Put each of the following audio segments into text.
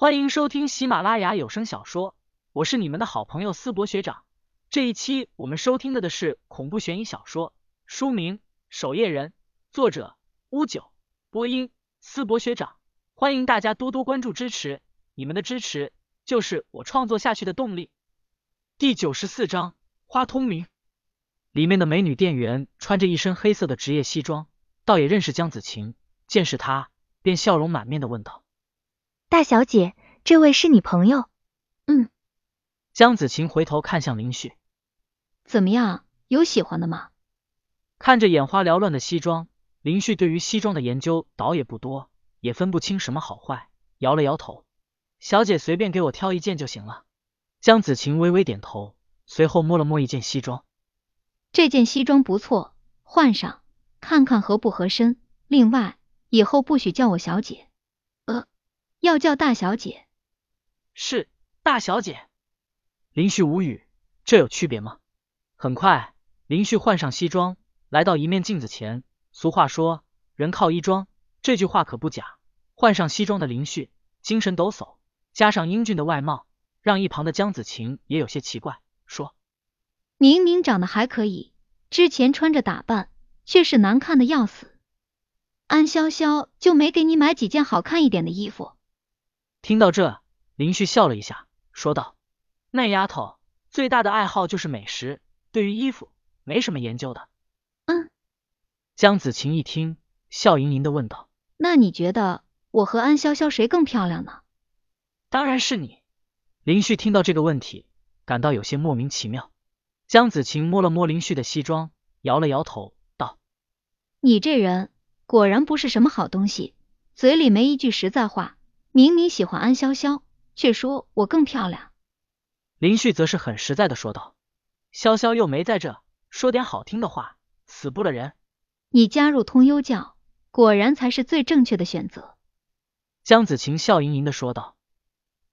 欢迎收听喜马拉雅有声小说，我是你们的好朋友思博学长。这一期我们收听的的是恐怖悬疑小说，书名《守夜人》，作者乌九，播音思博学长。欢迎大家多多关注支持，你们的支持就是我创作下去的动力。第九十四章花通明，里面的美女店员穿着一身黑色的职业西装，倒也认识江子晴，见是她，便笑容满面的问道。大小姐，这位是你朋友？嗯。江子晴回头看向林旭，怎么样，有喜欢的吗？看着眼花缭乱的西装，林旭对于西装的研究倒也不多，也分不清什么好坏，摇了摇头。小姐随便给我挑一件就行了。江子晴微微点头，随后摸了摸一件西装，这件西装不错，换上看看合不合身。另外，以后不许叫我小姐。要叫大小姐，是大小姐。林旭无语，这有区别吗？很快，林旭换上西装，来到一面镜子前。俗话说，人靠衣装，这句话可不假。换上西装的林旭，精神抖擞，加上英俊的外貌，让一旁的江子晴也有些奇怪，说：“明明长得还可以，之前穿着打扮却是难看的要死。安潇潇就没给你买几件好看一点的衣服？”听到这，林旭笑了一下，说道：“那丫头最大的爱好就是美食，对于衣服没什么研究的。”嗯。江子晴一听，笑盈盈的问道：“那你觉得我和安潇潇谁更漂亮呢？”当然是你。林旭听到这个问题，感到有些莫名其妙。江子晴摸了摸林旭的西装，摇了摇头，道：“你这人果然不是什么好东西，嘴里没一句实在话。”明明喜欢安潇潇，却说我更漂亮。林旭则是很实在的说道：“潇潇又没在这，说点好听的话，死不了人。”你加入通幽教，果然才是最正确的选择。江子晴笑盈盈的说道：“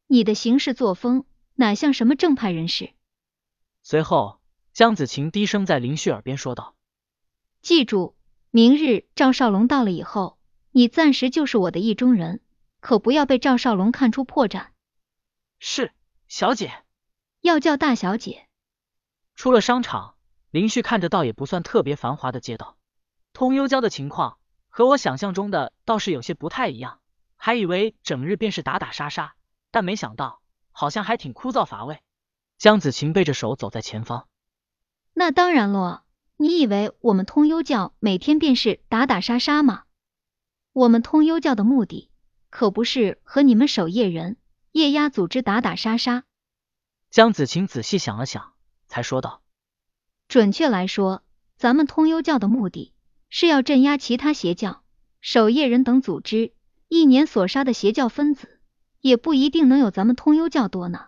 你的行事作风，哪像什么正派人士？”随后，江子晴低声在林旭耳边说道：“记住，明日赵少龙到了以后，你暂时就是我的意中人。”可不要被赵少龙看出破绽。是，小姐。要叫大小姐。出了商场，林旭看着倒也不算特别繁华的街道。通幽郊的情况和我想象中的倒是有些不太一样，还以为整日便是打打杀杀，但没想到好像还挺枯燥乏味。江子晴背着手走在前方。那当然咯，你以为我们通幽教每天便是打打杀杀吗？我们通幽教的目的。可不是和你们守夜人、夜鸦组织打打杀杀。江子晴仔细想了想，才说道：“准确来说，咱们通幽教的目的是要镇压其他邪教、守夜人等组织。一年所杀的邪教分子，也不一定能有咱们通幽教多呢。”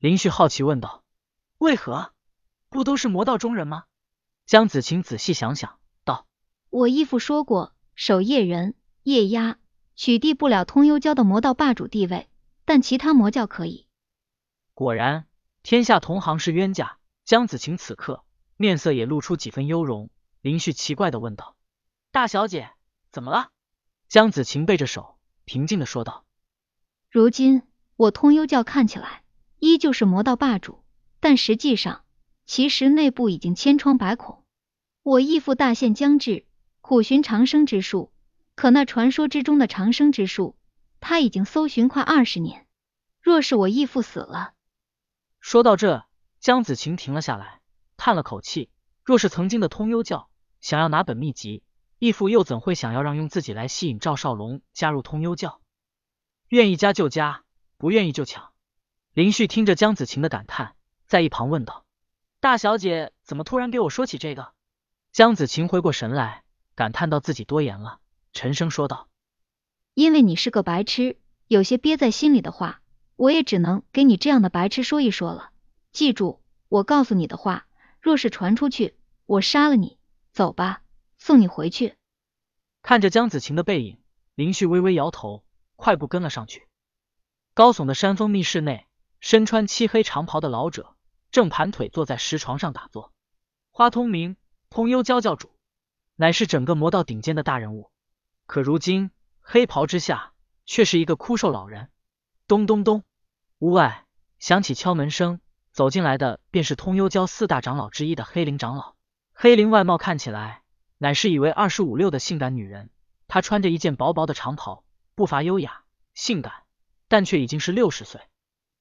林旭好奇问道：“为何？不都是魔道中人吗？”江子晴仔细想想，道：“我义父说过，守夜人、夜鸦。”取缔不了通幽教的魔道霸主地位，但其他魔教可以。果然，天下同行是冤家。江子晴此刻面色也露出几分忧容。林旭奇怪的问道：“大小姐，怎么了？”江子晴背着手，平静的说道：“如今我通幽教看起来依旧是魔道霸主，但实际上，其实内部已经千疮百孔。我义父大限将至，苦寻长生之术。”可那传说之中的长生之术，他已经搜寻快二十年。若是我义父死了，说到这，江子晴停了下来，叹了口气。若是曾经的通幽教想要拿本秘籍，义父又怎会想要让用自己来吸引赵少龙加入通幽教？愿意加就加，不愿意就抢。林旭听着江子晴的感叹，在一旁问道：“大小姐怎么突然给我说起这个？”江子晴回过神来，感叹到自己多言了。沉声说道：“因为你是个白痴，有些憋在心里的话，我也只能给你这样的白痴说一说了。记住，我告诉你的话，若是传出去，我杀了你。走吧，送你回去。”看着江子晴的背影，林旭微微摇头，快步跟了上去。高耸的山峰密室内，身穿漆黑长袍的老者正盘腿坐在石床上打坐。花通明，通幽教教主，乃是整个魔道顶尖的大人物。可如今，黑袍之下却是一个枯瘦老人。咚咚咚，屋外响起敲门声，走进来的便是通幽教四大长老之一的黑灵长老。黑灵外貌看起来乃是一位二十五六的性感女人，她穿着一件薄薄的长袍，步伐优雅性感，但却已经是六十岁。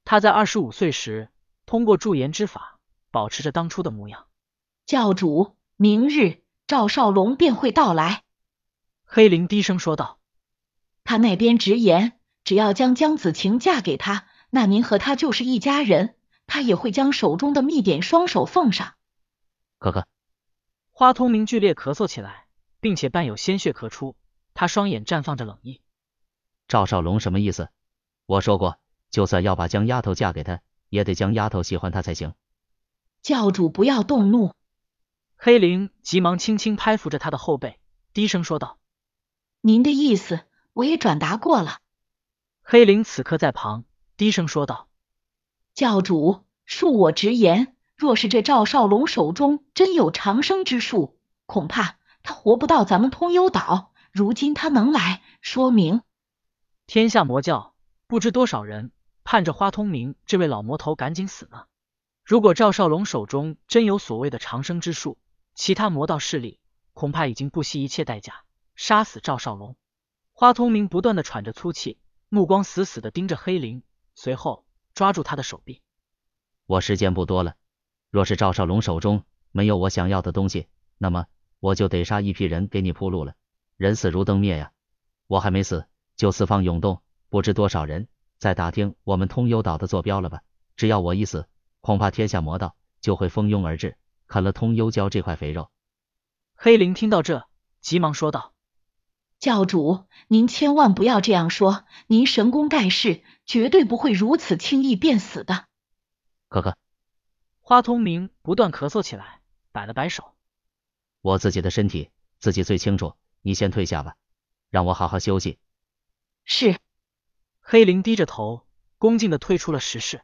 她在二十五岁时通过驻颜之法，保持着当初的模样。教主，明日赵少龙便会到来。黑灵低声说道。他那边直言，只要将江子晴嫁给他，那您和他就是一家人。他也会将手中的蜜点双手奉上。可可，花通明剧烈咳嗽起来，并且伴有鲜血咳出，他双眼绽放着冷意。赵少龙什么意思？我说过，就算要把江丫头嫁给他，也得江丫头喜欢他才行。教主不要动怒。黑灵急忙轻轻拍抚着他的后背，低声说道：“您的意思。”我也转达过了。黑灵此刻在旁低声说道：“教主，恕我直言，若是这赵少龙手中真有长生之术，恐怕他活不到咱们通幽岛。如今他能来，说明天下魔教不知多少人盼着花通明这位老魔头赶紧死呢。如果赵少龙手中真有所谓的长生之术，其他魔道势力恐怕已经不惜一切代价杀死赵少龙。”花通明不断的喘着粗气，目光死死的盯着黑灵，随后抓住他的手臂。我时间不多了，若是赵少龙手中没有我想要的东西，那么我就得杀一批人给你铺路了。人死如灯灭呀，我还没死，就四方涌动，不知多少人在打听我们通幽岛的坐标了吧？只要我一死，恐怕天下魔道就会蜂拥而至，啃了通幽礁这块肥肉。黑灵听到这，急忙说道。教主，您千万不要这样说，您神功盖世，绝对不会如此轻易便死的。可可，花通明不断咳嗽起来，摆了摆手。我自己的身体自己最清楚，你先退下吧，让我好好休息。是。黑灵低着头，恭敬的退出了石室。